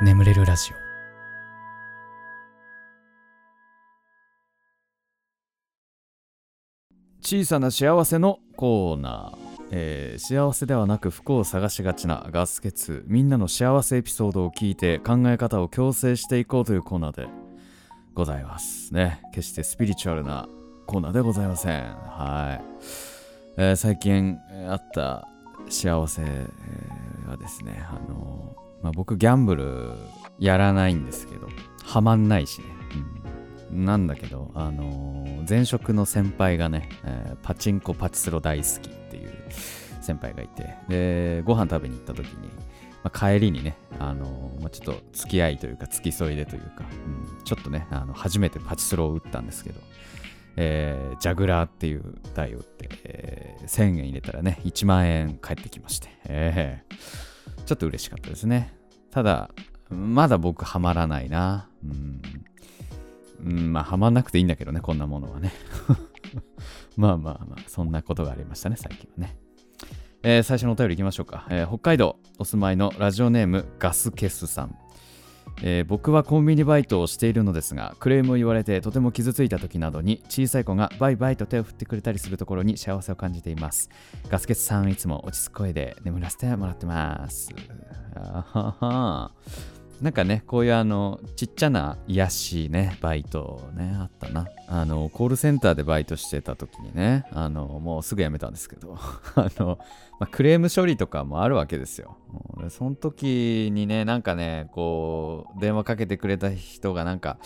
眠れるラジオ。小さな幸せのコーナー、えー幸せではなく不幸を探しがちなガス欠みんなの幸せエピソードを聞いて考え方を矯正していこうというコーナーでございますね。決してスピリチュアルなコーナーでございません。はい、えー最近あった幸せはですねあのーまあ、僕ギャンブルやらないんですけどハマんないしね、うんなんだけどあのー前職の先輩がね、えーパチンコパチスロ大好きっていう先輩がいてでご飯食べに行った時に、まあ、帰りにね、あのーまあ、ちょっと付き合いというか付き添いでというか、うんちょっとねあの初めてパチスロを打ったんですけどえージャグラーっていう台を打って、えー1000円入れたらね、1万円返ってきまして、えーちょっと嬉しかったですね。ただ、まだ僕ハマらないな。うん。うん、まあ、ハマんなくていいんだけどね、こんなものはね。まあまあまあ、そんなことがありましたね、最近はね。えー最初のお便りいきましょうか、えー北海道お住まいのラジオネームガスケスさん。えー僕はコンビニバイトをしているのですがクレームを言われてとても傷ついた時などに小さい子がバイバイと手を振ってくれたりするところに幸せを感じています。ガスケツさんいつも落ち着く声で眠らせてもらってます。あははなんかねこういうあのちっちゃな癒しねバイトねあったな。あのコールセンターでバイトしてた時にねあのもうすぐ辞めたんですけど。あのまあ、クレーム処理とかもあるわけですよ。その時にね、なんかね、こう、電話かけてくれた人がなんか、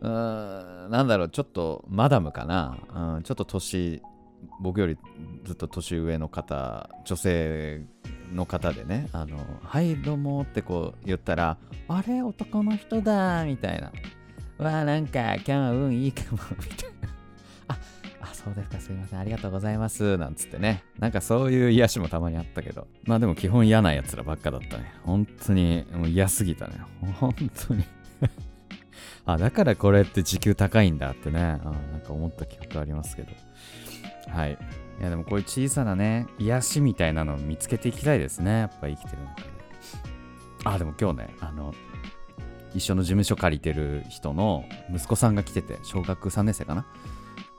うーん、なんだろう、ちょっとマダムかな、うん、ちょっと年、僕よりずっと年上の方、女性の方でね、あの、はい、どうもってこう言ったら、あれ、男の人だ、みたいな。わあ、なんか、今日は運いいかも、みたいな。あ、あ、そうですか、すいません、ありがとうございます、なんつってね。なんかそういう癒しもたまにあったけど。まあでも基本嫌な奴らばっかだったね。本当に、もう嫌すぎたね。本当に。あ、だからこれって時給高いんだってね。あなんか思った記憶ありますけど。はい。いやでもこういう小さなね、癒しみたいなのを見つけていきたいですね。やっぱ生きてる中で。あ、でも今日ね、あの、一緒の事務所借りてる人の息子さんが来てて、小学3年生かな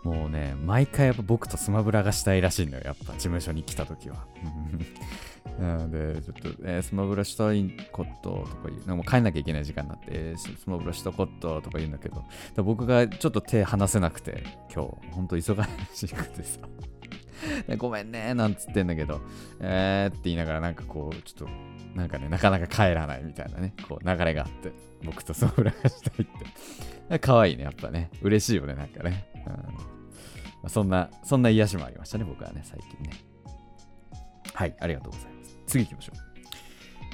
もうね、毎回やっぱ僕とスマブラがしたいらしいのよ、やっぱ事務所に来た時は。な ので、ちょっと、えースマブラしたいこととか言う、なんかもう帰んなきゃいけない時間になって、えースマブラしたこととか言うんだけど、僕がちょっと手離せなくて、今日、ほんと忙しくてさ。ごめんねなんつってんだけど、えーって言いながらなんかこう、ちょっと、なんかね、なかなか帰らないみたいなね、こう流れがあって、僕とその裏がしたいって。可愛いね、やっぱね。嬉しいよね、なんかね。うんま、そんな、そんな癒しもありましたね、僕はね、最近ね。はい、ありがとうございます。次行きましょう。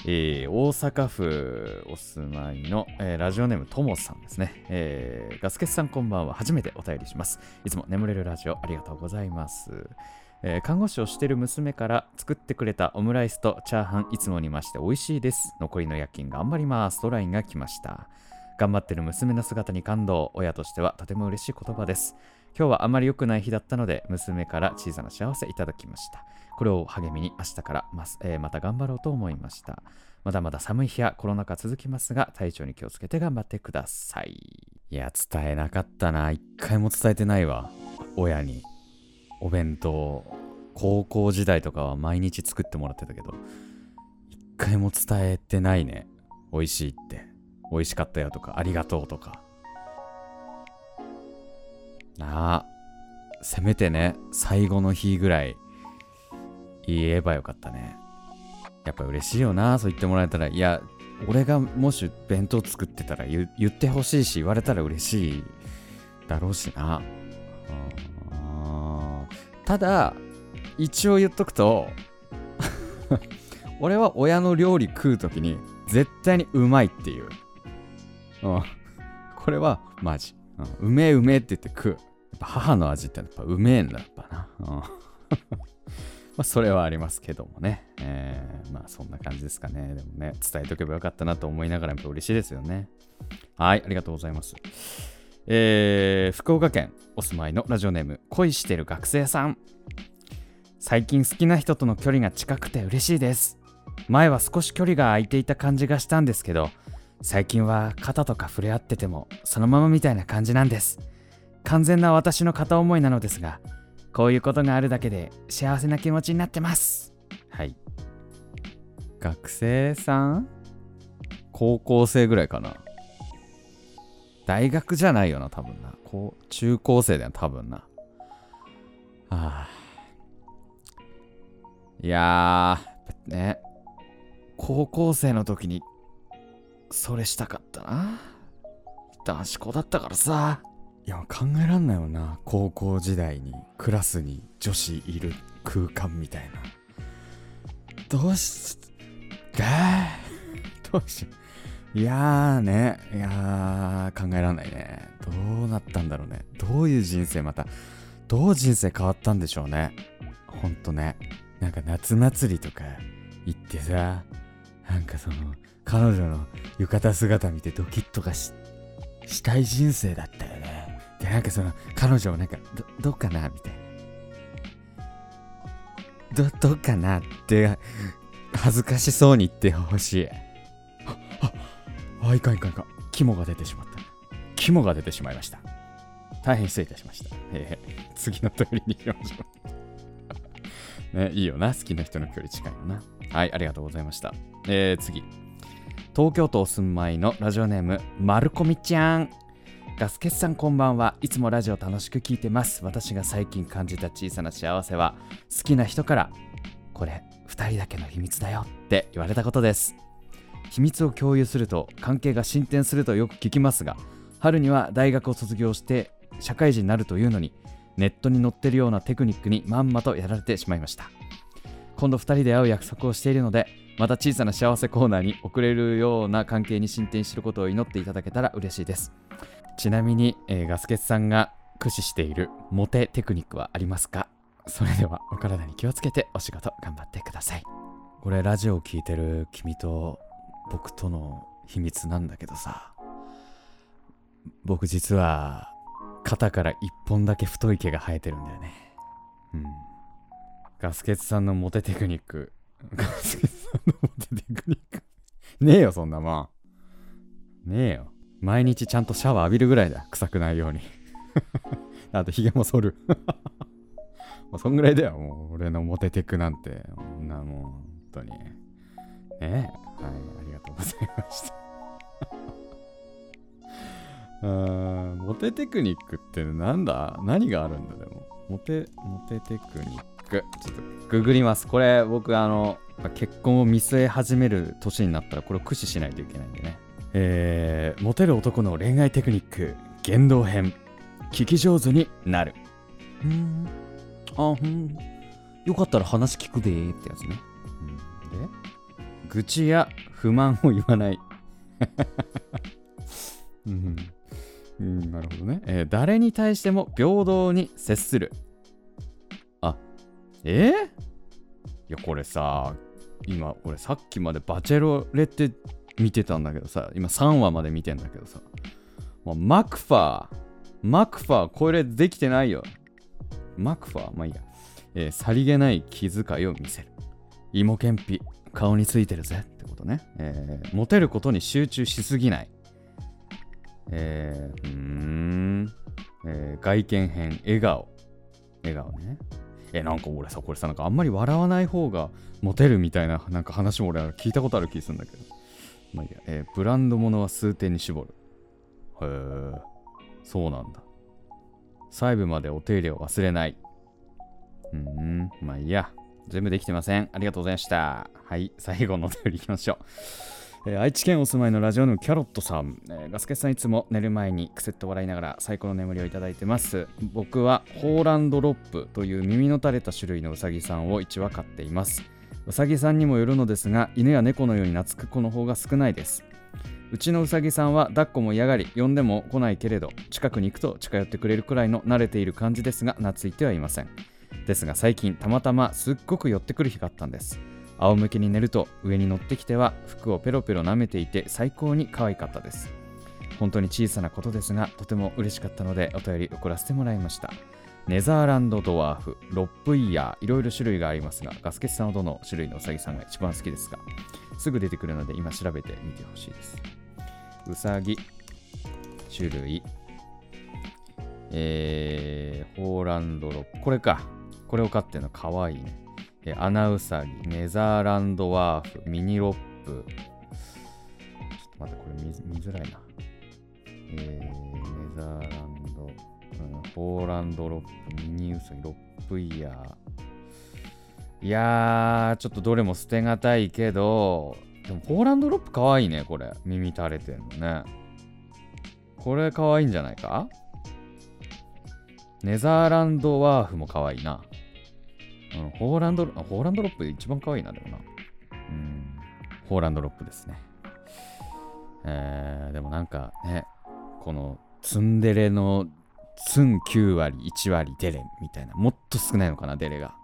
えー大阪府お住まいの、えーラジオネームともさんですね、えーガスケツさんこんばんは。初めてお便りします。いつも眠れるラジオありがとうございます。えー看護師をしている娘から作ってくれたオムライスとチャーハンいつもにまして美味しいです。残りの夜勤頑張ります。とラインが来ました。頑張ってる娘の姿に感動。親としてはとても嬉しい言葉です。今日はあまり良くない日だったので、娘から小さな幸せいただきました。これを励みに明日からます、えーまた頑張ろうと思いました。まだまだ寒い日やコロナ禍続きますが、体調に気をつけて頑張ってください。いや、伝えなかったな。一回も伝えてないわ。親に。お弁当。高校時代とかは毎日作ってもらってたけど、一回も伝えてないね。美味しいって。美味しかったよとか、ありがとうとか。なあ。せめてね、最後の日ぐらい言えばよかったね。やっぱ嬉しいよな、そう言ってもらえたら。いや、俺がもし弁当作ってたら言ってほしいし、言われたら嬉しいだろうしな。ただ、一応言っとくと、俺は親の料理食うときに絶対にうまいっていう。うん。これはマジ。う、めえうめえって言って食う。やっぱ母の味ってやっぱうめえんだ、やっぱな。うんまあ、それはありますけどもね。えーまあ、そんな感じですかね。でもね、伝えとけばよかったなと思いながら、やっぱ嬉しいですよね。はい、ありがとうございます。えー福岡県お住まいのラジオネーム、恋してる学生さん。最近好きな人との距離が近くて嬉しいです。前は少し距離が空いていた感じがしたんですけど、最近は肩とか触れ合っててもそのままみたいな感じなんです完全な私の片思いなのですがこういうことがあるだけで幸せな気持ちになってます。はい。学生さん？高校生ぐらいかな。大学じゃないよな多分な。こう中高生だよ多分な。あいやーね高校生の時にそれしたかったな。男子校だったからさ。いや考えらんないよな。高校時代にクラスに女子いる空間みたいな。どうしが どうしよう。いやーね。いやー考えらんないね。どうなったんだろうね。どういう人生またどう人生変わったんでしょうね。ほんとね。なんか夏祭りとか行ってさなんかその彼女の浴衣姿見てドキッとかししたい人生だったよね。でなんかその彼女をなんかどどうかなみたいなどどうかなって恥ずかしそうに言ってほしいあああいかんいかんいかん肝が出てしまった肝が出てしまいました大変失礼いたしました。えー、次の通りに行きましょう。ね、いいよな。好きな人の距離近いよな。はい、ありがとうございました。えー、次。東京都お住まいのラジオネーム、まるこみちゃん。ガスケツさんこんばんは。いつもラジオ楽しく聞いてます。私が最近感じた小さな幸せは、好きな人から、これ、2人だけの秘密だよって言われたことです。秘密を共有すると関係が進展するとよく聞きますが、春には大学を卒業して社会人になるというのにネットに載ってるようなテクニックにまんまとやられてしまいました今度2人で会う約束をしているのでまた小さな幸せコーナーに送れるような関係に進展することを祈っていただけたら嬉しいですちなみに、えー、ガスケツさんが駆使しているモテテクニックはありますか？それではお体に気をつけてお仕事頑張ってくださいこれラジオを聴いてる君と僕との秘密なんだけどさ僕実は肩から一本だけ太い毛が生えてるんだよね。うん。ガスケツさんのモテテクニック。ガスケツさんのモテテクニック。ねえよ、そんなもん。ねえよ。毎日ちゃんとシャワー浴びるぐらいだ。臭くないように。あと、ヒゲも剃る。もうそんぐらいだよ、もう。俺のモテテクなんて。こんなもう、本当に。ねえ。はい、ありがとうございました。モテテクニックってなんだ？何があるんだでも。モテ、モテテクニック。ちょっとググります。これ僕あの、結婚を見据え始める年になったらこれを駆使しないといけないんでね。えー、モテる男の恋愛テクニック、言動編。聞き上手になる。うん。あ、うん。よかったら話聞くでーってやつね。うん、で愚痴や不満を言わない。うんうん、なるほどね、えー、誰に対しても平等に接する。あ、えー、いや、これさ、今、俺さっきまでバチェロレって見てたんだけどさ、今3話まで見てんだけどさ、もうマクファー、マクファー、これできてないよ。マクファー、まあいいや。えー、さりげない気遣いを見せる。芋けんぴ、顔についてるぜってことね。えー、モテることに集中しすぎない。えー、うーん、えー、外見編、笑顔。笑顔ね。え、なんか俺さ、これさ、なんかあんまり笑わない方がモテるみたいななんか話も俺は聞いたことある気するんだけど。まあいいや、えー、ブランド物は数点に絞る。へえ、そうなんだ。細部までお手入れを忘れない。うん、まあいいや。全部できてません。ありがとうございました。はい、最後のお便りいきましょう。えー、愛知県お住まいのラジオのキャロットさん、えー、ガスケさんいつも寝る前にくせっと笑いながら最高の眠りをいただいてます僕はホーランドロップという耳の垂れた種類のうさぎさんを1羽飼っていますうさぎさんにもよるのですが犬や猫のように懐く子の方が少ないです。うちのうさぎさんは抱っこも嫌がり呼んでも来ないけれど近くに行くと近寄ってくれるくらいの慣れている感じですが懐いてはいません。ですが最近たまたますっごく寄ってくる日があったんです。仰向けに寝ると上に乗ってきては服をペロペロ舐めていて最高に可愛かったです。本当に小さなことですがとても嬉しかったのでお便り送らせてもらいました。ネザーランドドワーフ、ロップイヤー、いろいろ種類がありますが、ガスケツさんはどの種類のウサギさんが一番好きですか？すぐ出てくるので今調べてみてほしいです。うさぎ、種類、えー、ホーランドロップ、これか。これを飼ってるのかわいいね。えー、アナウサギ、ネザーランドワーフ、ミニロップ。ちょっと待って、これ見見づらいな。えー、ネザーランド、うん、ホーランドロップ、ミニウサギ、ロップイヤー。いやー、ちょっとどれも捨てがたいけど、でもホーランドロップかわいいね、これ。耳垂れてんのね。これかわいいんじゃないか？ネザーランドワーフもかわいいな。うん、ホーランド、ホーランドロップで一番かわいいな、でもな。うん、ホーランドロップですね。えー、でもなんかね、このツンデレのツン9割、1割デレみたいな、もっと少ないのかな、デレが。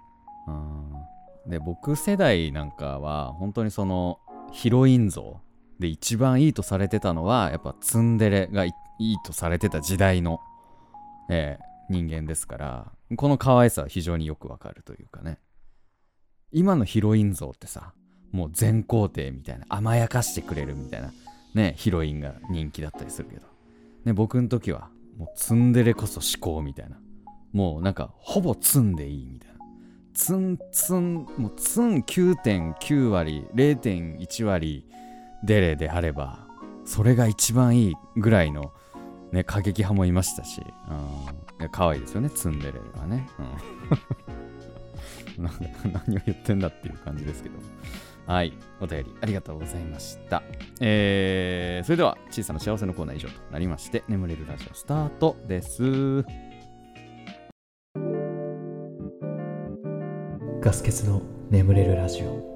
うん、で、僕世代なんかは、本当にそのヒロイン像で一番いいとされてたのは、やっぱツンデレがいいとされてた時代の、えー、人間ですからこの可愛さは非常によくわかるというかね。今のヒロイン像ってさもう全肯定みたいな甘やかしてくれるみたいなねヒロインが人気だったりするけど、ね、僕の時はもうツンデレこそ思考みたいなもうなんかほぼツンでいいみたいなツンツンもうツン9.9割0.1割デレであればそれが一番いいぐらいのね過激派もいましたし、うん可愛いですよね、ツンデレはね。うん、何を言ってんだっていう感じですけど。はい。お便りありがとうございました。えー、それでは、小さな幸せのコーナー以上となりまして、眠れるラジオスタートです。ガス欠の眠れるラジオ。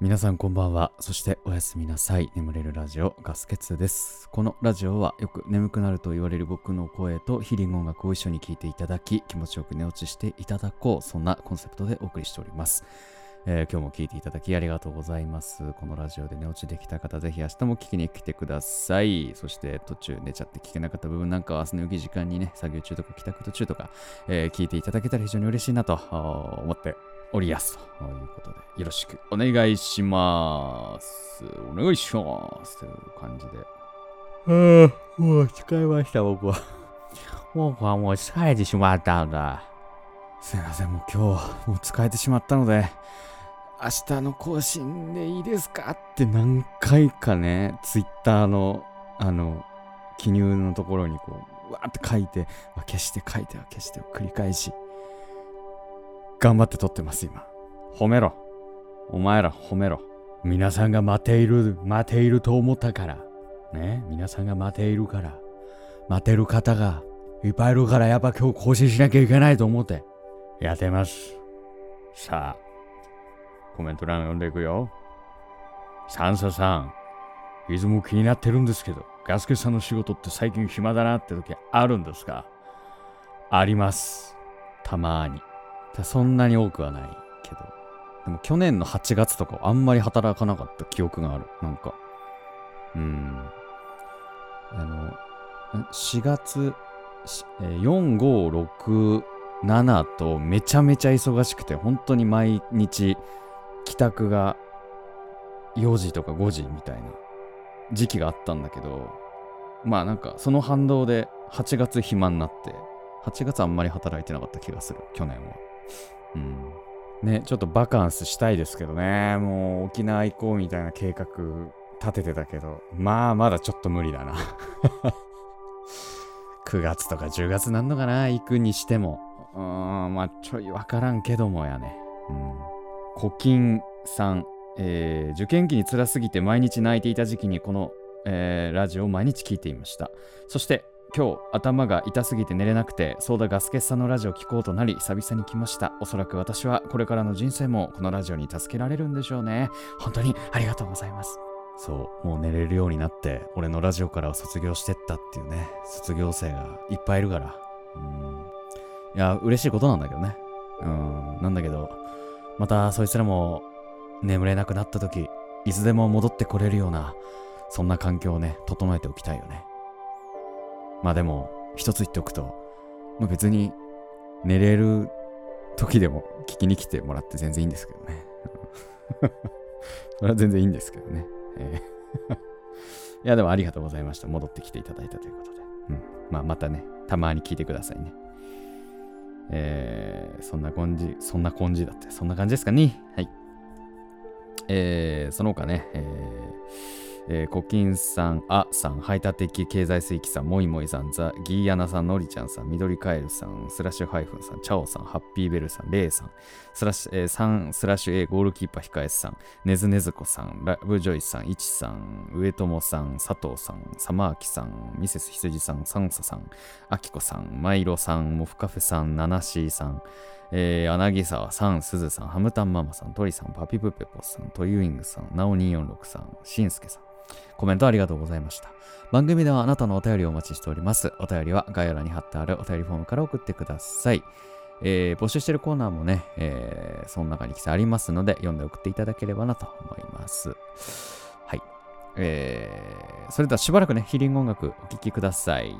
皆さんこんばんは。そしておやすみなさい。眠れるラジオガスケツです。このラジオはよく眠くなると言われる僕の声とヒーリング音楽を一緒に聴いていただき、気持ちよく寝落ちしていただこう。そんなコンセプトでお送りしております。えー、今日も聴いていただきありがとうございます。このラジオで寝落ちできた方、ぜひ明日も聞きに来てください。そして途中寝ちゃって聞けなかった部分なんかは明日の良き時間にね、作業中とか帰宅途中とか、えー、聞いていただけたら非常に嬉しいなと思っておりやすということで、よろしくお願いします。お願いします。という感じで。ああ、もう疲れました、僕は。僕はもう疲れてしまったんだ。すいません、もう今日、もう疲れてしまったので、明日の更新でいいですか？って何回かね、ツイッターの、あの、記入のところにこう、わーって書いて、消して書いては消してを繰り返し、頑張って撮ってます、今。褒めろ。お前ら褒めろ。皆さんが待っている、待ていると思ったから。ね、皆さんが待ているから。待てる方がいっぱいいるから、やっぱ今日更新しなきゃいけないと思って、やってます。さあ、コメント欄読んでいくよ。サンサさん、いつも気になってるんですけど、ガスケさんの仕事って最近暇だなって時あるんですか？あります。たまに。そんなに多くはないけど。でも去年の8月とかあんまり働かなかった記憶がある。なんか。うん。あの、4月、4、5、6、7とめちゃめちゃ忙しくて、本当に毎日帰宅が4時とか5時みたいな時期があったんだけど、まあなんかその反動で8月暇になって、8月あんまり働いてなかった気がする、去年は。うん。ね、ちょっとバカンスしたいですけどね、もう沖縄行こうみたいな計画立ててたけど、まあまだちょっと無理だな 9月とか10月なんのかな、行くにしても。うーん、まあちょいわからんけどもやね。うん。古今さん、えー、受験期に辛すぎて毎日泣いていた時期にこの、えー、ラジオを毎日聞いていました。そして今日頭が痛すぎて寝れなくてそうだガスケさんのラジオを聞こうとなり久々に来ました。おそらく私はこれからの人生もこのラジオに助けられるんでしょうね。本当にありがとうございます。そうもう寝れるようになって俺のラジオから卒業してったっていうね卒業生がいっぱいいるから。うん。いや嬉しいことなんだけどね。うん。なんだけどまたそいつらも眠れなくなった時いつでも戻ってこれるようなそんな環境をね整えておきたいよねまあでも、一つ言っておくと、まあ、別に寝れる時でも聞きに来てもらって全然いいんですけどね。それは全然いいんですけどね。えー いや、でもありがとうございました。戻ってきていただいたということで。うん。まあ、またね、たまに聞いてくださいね。えー、そんな感じ、そんな感じだって、そんな感じですかね。はい。えー、その他ね、えーえー、コキンさん、あさん、排他的経済水域さん、もいもいさん、ザ・ギーヤナさん、のりちゃんさん、緑カエルさん、スラッシュハイフンさん、チャオさん、ハッピーベルさん、レイさん、スラッシュ、えー、3スラッシュ A、ゴールキーパー控えさん、ねずねずこさん、ラブジョイさん、いちさん、上友さん、佐藤さん、サマーキさん、ミセス羊さん、サンサさん、アキコさん、マイロさん、モフカフェさん、ナナシーさん、えー、柳沢さん、すずさん、ハムタンママさん、トリさん、パピプペポさん、トユーイングさん、ナオ246さん、しんすけさん、コメントありがとうございました。番組ではあなたのお便りをお待ちしております。お便りは概要欄に貼ってあるお便りフォームから送ってください。えー、募集してるコーナーもね、えー、その中に記載ありますので、読んで送っていただければなと思います。はい。えー、それではしばらくね、ヒーリング音楽お聴きください。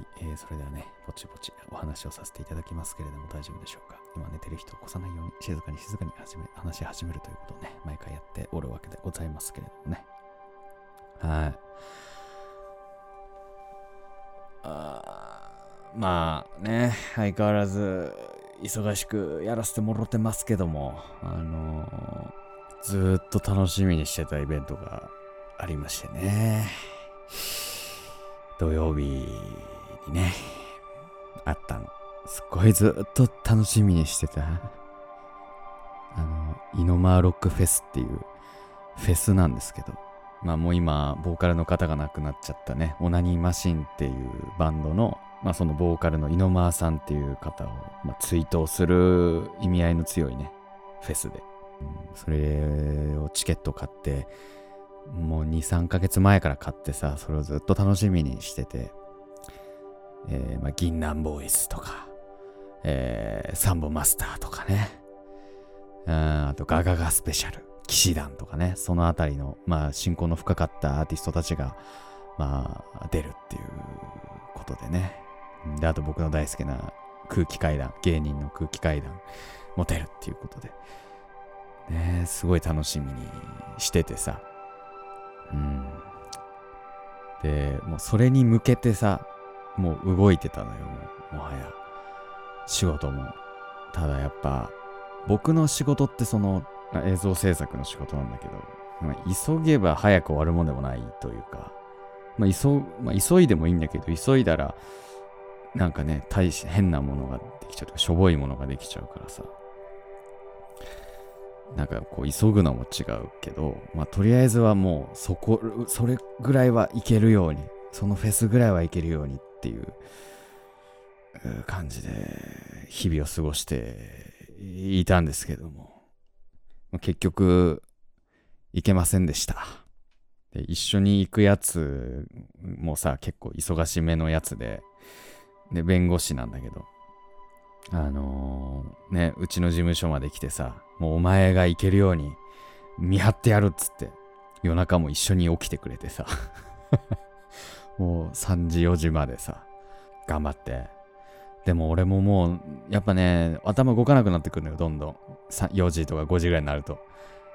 い、えーそれではね、ぼちぼちお話をさせていただきますけれども大丈夫でしょうか？今寝てる人を起こさないように静かに静かに始め話し始めるということをね、毎回やっておるわけでございますけれどもね。はい。あまあね、相変わらず忙しくやらせてもろてますけども、あのーずっと楽しみにしてたイベントがありましてね。土曜日にね、あったの。すっごいずっと楽しみにしてた。あの、イノマーロックフェスっていうフェスなんですけど、まあもう今、ボーカルの方が亡くなっちゃったね、オナニーマシンっていうバンドの、まあそのボーカルのイノマーさんっていう方を、まあ、追悼する意味合いの強いね、フェスで。うんそれをチケット買って、もう2、3ヶ月前から買ってさ、それをずっと楽しみにしてて、えーまあ、銀杏ボーイズとか、えーサンボマスターとかね、うんあとガガガスペシャル、騎士団とかね、そのあたりの、まあ、親交の深かったアーティストたちが、まあ、出るっていうことでね。で、あと僕の大好きな空気階段、芸人の空気階段も出るっていうことで、ね、すごい楽しみにしててさ、うん。で、もうそれに向けてさ、もう動いてたのよ、も、もはや。仕事も。ただやっぱ、僕の仕事ってその、映像制作の仕事なんだけど、まあ急げば早く終わるもんでもないというか、まあ、急まあ、急いでもいいんだけど、急いだら、なんかね、大し変なものができちゃうとか、しょぼいものができちゃうからさ、なんかこう急ぐのも違うけど、まあとりあえずはもうそこ、それぐらいはいけるように、そのフェスぐらいはいけるようにっっていう感じで日々を過ごしていたんですけども、結局行けませんでした。で一緒に行くやつもさ、結構忙しめのやつで、で、弁護士なんだけど、あのーね、うちの事務所まで来てさ、もうお前が行けるように見張ってやるっつって、夜中も一緒に起きてくれてさ、もう3時4時までさ、頑張って。でも俺ももう、やっぱね、頭動かなくなってくるのよ、どんどん。4時とか5時ぐらいになると。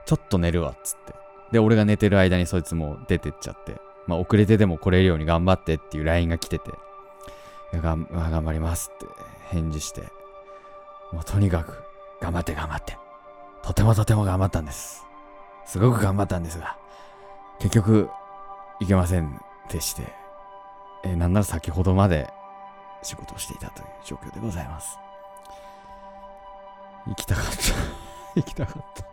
ちょっと寝るわ、っつって。で、俺が寝てる間にそいつも出てっちゃって、まあ遅れてでも来れるように頑張ってっていう LINE が来てて、頑張りますって返事して、もうとにかく頑張って頑張って。とてもとても頑張ったんです。すごく頑張ったんですが、結局、いけませんでして、えーなんなら先ほどまで仕事をしていたという状況でございます。行きたかった。行きたかった。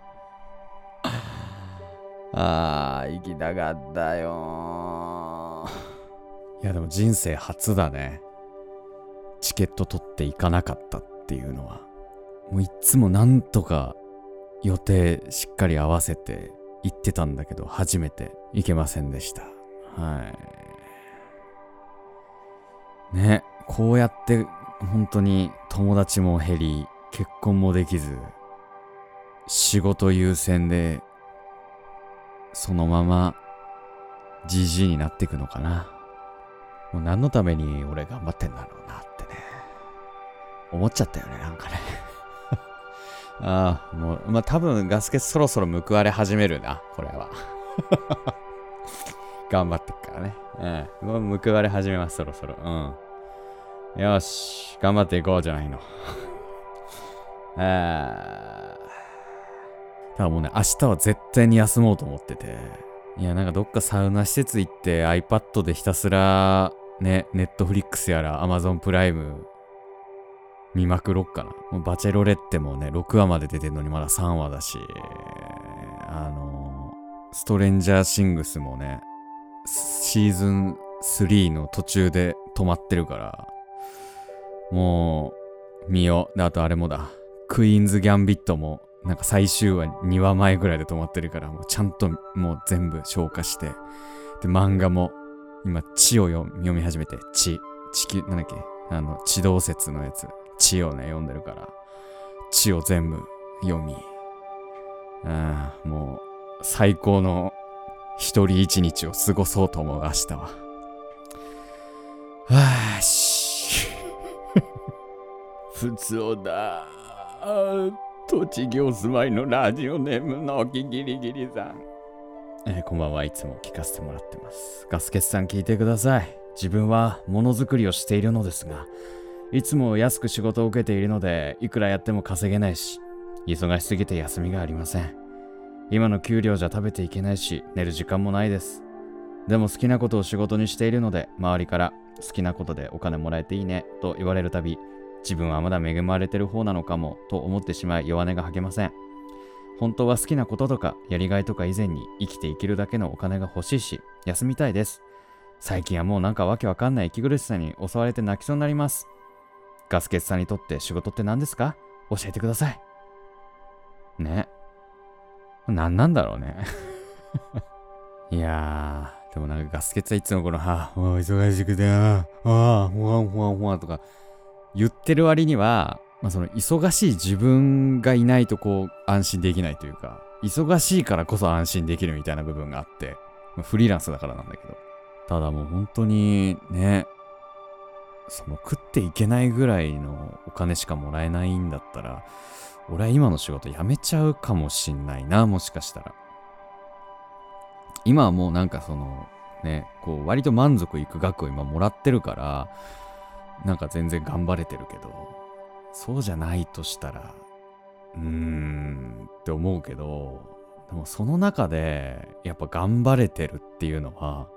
あー、行きたかったよいや、でも人生初だね。チケット取って行かなかったっていうのは。もういっつもなんとか予定しっかり合わせて行ってたんだけど、初めて行けませんでした。はい。ね、こうやって本当に友達も減り、結婚もできず、仕事優先で、そのまま、じじいになっていくのかな。もう何のために俺頑張ってんだろうなってね。思っちゃったよね、なんかね。ああ、もう、まあ、多分ガス欠そろそろ報われ始めるな、これは。頑張ってっからね。うん。もう報われ始めます、そろそろ。うん。よし、頑張っていこうじゃないの。あーただもうね、明日は絶対に休もうと思ってて。いや、なんかどっかサウナ施設行って iPad でひたすら、ね、Netflix やら Amazon プライム見まくろっかな。もうバチェロレッテもね、6話まで出てんのにまだ3話だし、あのストレンジャーシングスもね、シーズン3の途中で止まってるから、もう、見よ。で、あとあれもだ。クイーンズ・ギャンビットも、なんか最終話2話前ぐらいで止まってるから、もうちゃんともう全部消化して。で、漫画も、今、地を読読み始めて、地。地球、なんだっけ？あの、地動説のやつ。地をね、読んでるから、地を全部読み。ああ、もう、最高の一人一日を過ごそうと思う、明日は。はあ、しふつおだ。栃木お住まいのラジオネームのきギリギリさん。えーこんばんはいつも聞かせてもらってます。ガスケツさん聞いてください。自分はものづくりをしているのですが、いつも安く仕事を受けているので、いくらやっても稼げないし、忙しすぎて休みがありません。今の給料じゃ食べていけないし、寝る時間もないです。でも好きなことを仕事にしているので、周りから好きなことでお金もらえていいねと言われるたび、自分はまだ恵まれてる方なのかもと思ってしまい弱音が吐けません。本当は好きなこととかやりがいとか以前に生きていけるだけのお金が欲しいし、休みたいです。最近はもうなんかわけわかんない息苦しさに襲われて泣きそうになります。ガスケツさんにとって仕事って何ですか？教えてください。ね。何なんだろうね。いやー、でもなんかガスケツはいつもこの、はあ、もう忙しくて、ああ、ああ、ほわんほわんほわんとか言ってる割には、まあその忙しい自分がいないとこう安心できないというか、忙しいからこそ安心できるみたいな部分があって、まあフリーランスだからなんだけど。ただもう本当にね、その食っていけないぐらいのお金しかもらえないんだったら、俺は今の仕事辞めちゃうかもしんないな、もしかしたら。今はもうなんかその、ね、こう割と満足いく額を今もらってるから、なんか全然頑張れてるけど、そうじゃないとしたら、うーんって思うけど、でもその中でやっぱ頑張れてるっていうのは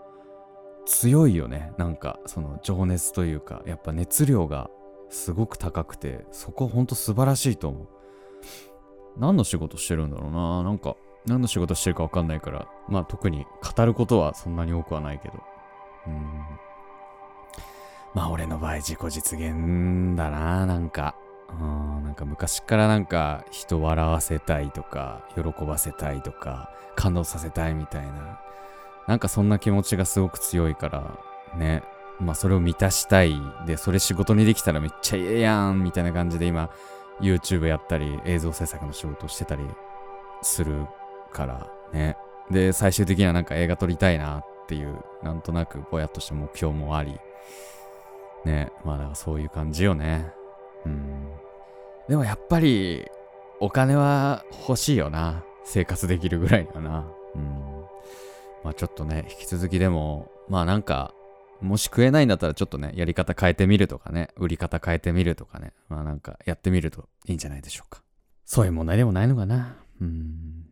強いよね。なんかその情熱というか、やっぱ熱量がすごく高くて、そこほんと素晴らしいと思う。何の仕事してるんだろうな。なんか何の仕事してるかわかんないから、まあ特に語ることはそんなに多くはないけど。うん。まあ俺の場合自己実現だな、なんか。うん、なんか昔からなんか人笑わせたいとか、喜ばせたいとか、感動させたいみたいな。なんかそんな気持ちがすごく強いから、ね。まあそれを満たしたい。で、それ仕事にできたらめっちゃええやんみたいな感じで今、YouTube やったり、映像制作の仕事をしてたりするからね。で、最終的にはなんか映画撮りたいなっていう、なんとなくぼやっとした目標もあり。ね。まあだからそういう感じよね。うん。でもやっぱり、お金は欲しいよな。生活できるぐらいだな。うん。まあちょっとね、引き続きでも、まあなんか、もし食えないんだったらちょっとね、やり方変えてみるとかね、売り方変えてみるとかね、まあなんかやってみるといいんじゃないでしょうか。そういう問題でもないのかな。うん。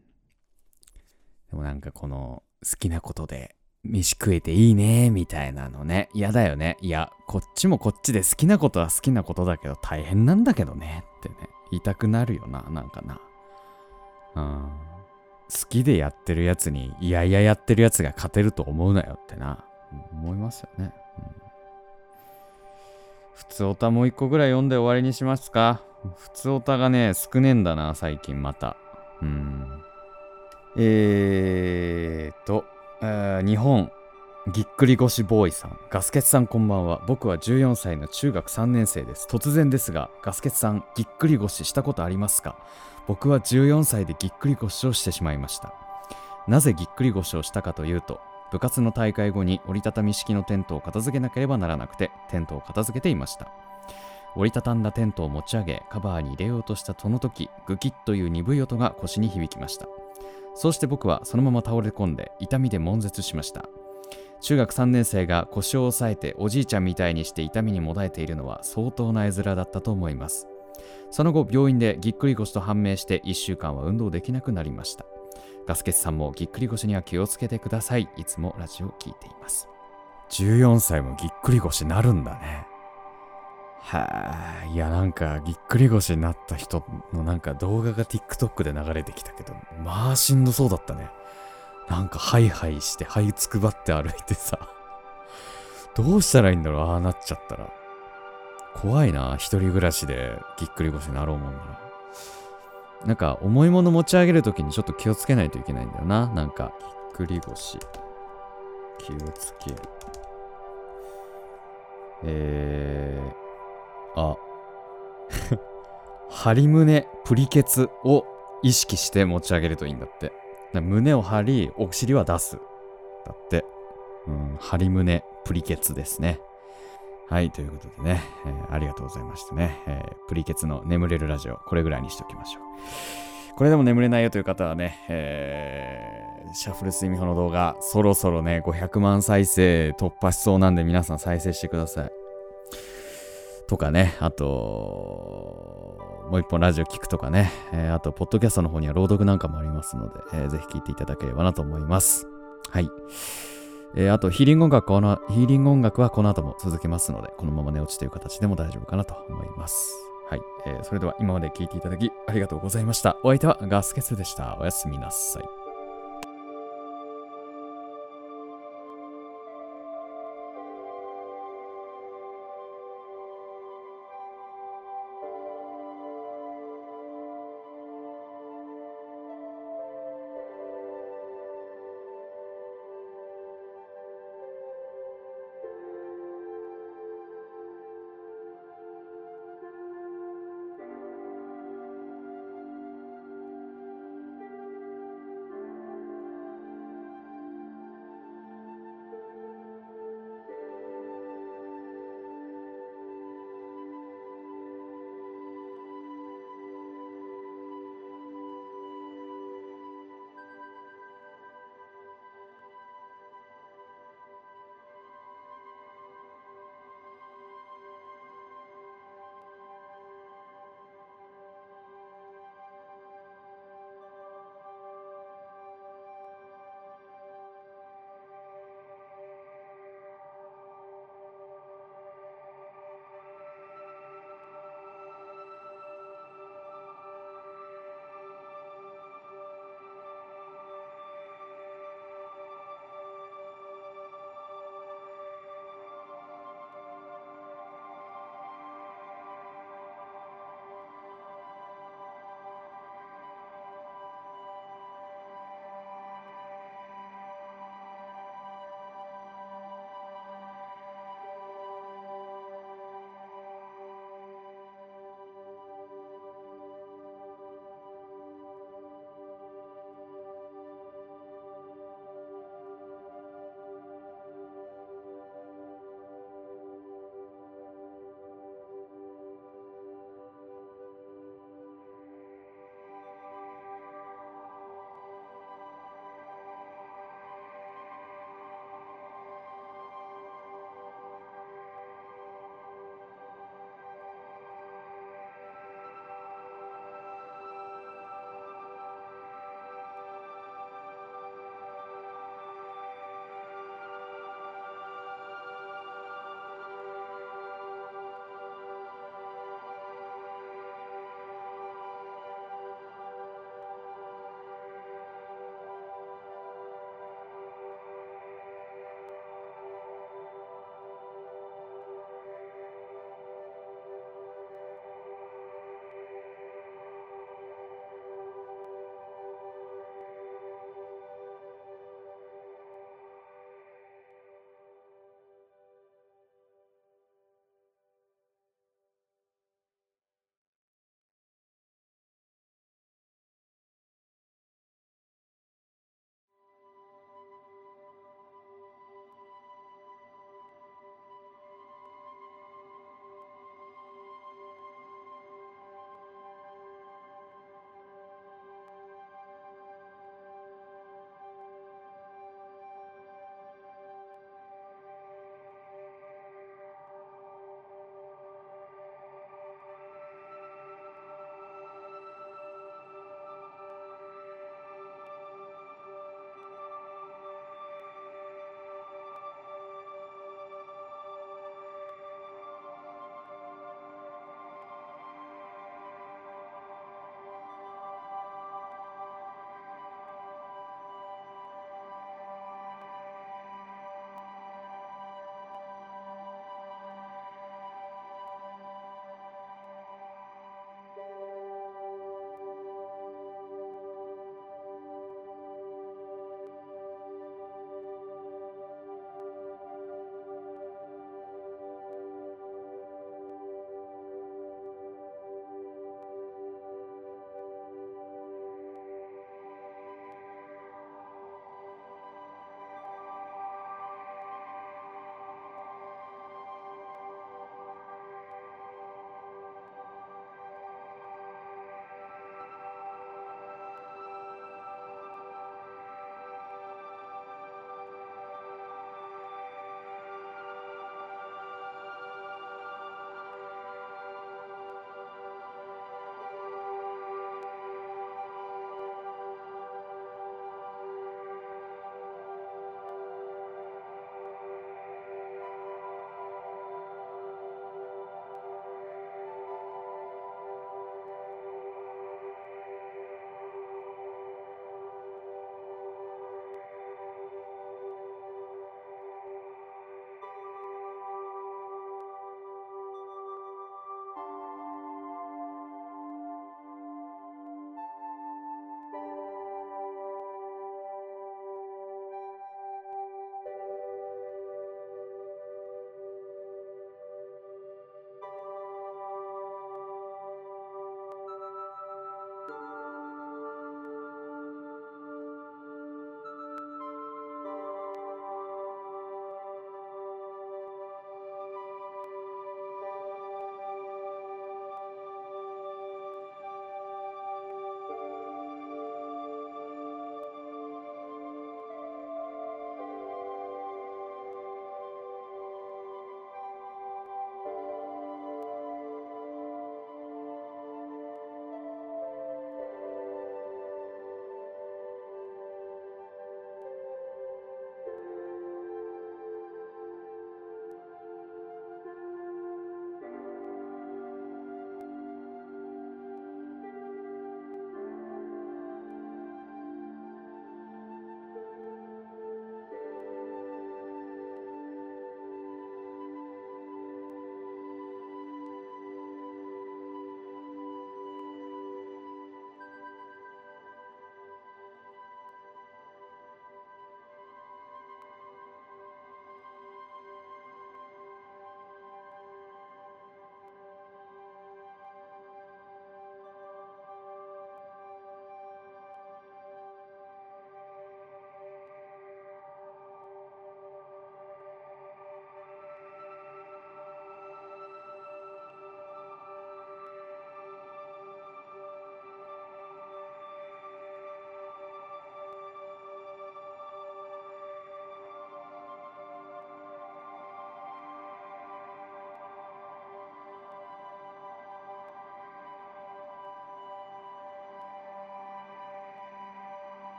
でもなんかこの好きなことで飯食えていいねみたいなのね、嫌だよね。いや、こっちもこっちで好きなことは好きなことだけど大変なんだけどねってね、言いたくなるよな、なんかな。うん。好きでやってるやつに、いやいややってるやつが勝てると思うなよってな、思いますよね。うん普通オタもう一個ぐらい読んで終わりにしますか。普通オタがね、少ねえんだな、最近また。うん。えーと、えー日本、ぎっくり腰ボーイさん。ガスケツさんこんばんは。僕は14歳の中学3年生です。突然ですが、ガスケツさん、ぎっくり腰したことありますか？僕は14歳でぎっくり腰をしてしまいました。なぜぎっくり腰をしたかというと、部活の大会後に折りたたみ式のテントを片付けなければならなくて、テントを片付けていました。折りたたんだテントを持ち上げ、カバーに入れようとしたその時、グキッという鈍い音が腰に響きました。そうして僕はそのまま倒れ込んで痛みで悶絶しました。中学3年生が腰を押さえておじいちゃんみたいにして痛みにもだえているのは相当な絵面だったと思います。その後病院でぎっくり腰と判明して1週間は運動できなくなりました。ガスケツさんもぎっくり腰には気をつけてください。いつもラジオを聞いています。14歳もぎっくり腰なるんだね。はあ、いやなんかぎっくり腰になった人のなんか動画が TikTok で流れてきたけど、まあしんどそうだったね。なんかハイハイして、這いつくばって歩いてさ。どうしたらいいんだろうああなっちゃったら。怖いな、一人暮らしでぎっくり腰になろうもんなら。なんか重いもの持ち上げるときにちょっと気をつけないといけないんだよな。なんか、ぎっくり腰。気をつける。えー、あ、張り胸プリケツを意識して持ち上げるといいんだって。胸を張り、お尻は出す。だって。うん、張り胸プリケツですね。はい、ということでね、えーありがとうございましたね。えープリケツの眠れるラジオ、これぐらいにしておきましょう。これでも眠れないよという方はね、えーシャッフル睡眠法の動画、そろそろね、500万再生突破しそうなんで、皆さん再生してください。とかね、あと、もう一本ラジオ聞くとかね、えーあと、ポッドキャストの方には朗読なんかもありますので、えーぜひ聞いていただければなと思います。はい。えーあと、ヒーリング音楽この、ヒーリング音楽はこの後も続けますので、このまま寝落ちという形でも大丈夫かなと思います。はい。えーそれでは今まで聴いていただきありがとうございました。お相手はガスケツでした。おやすみなさい。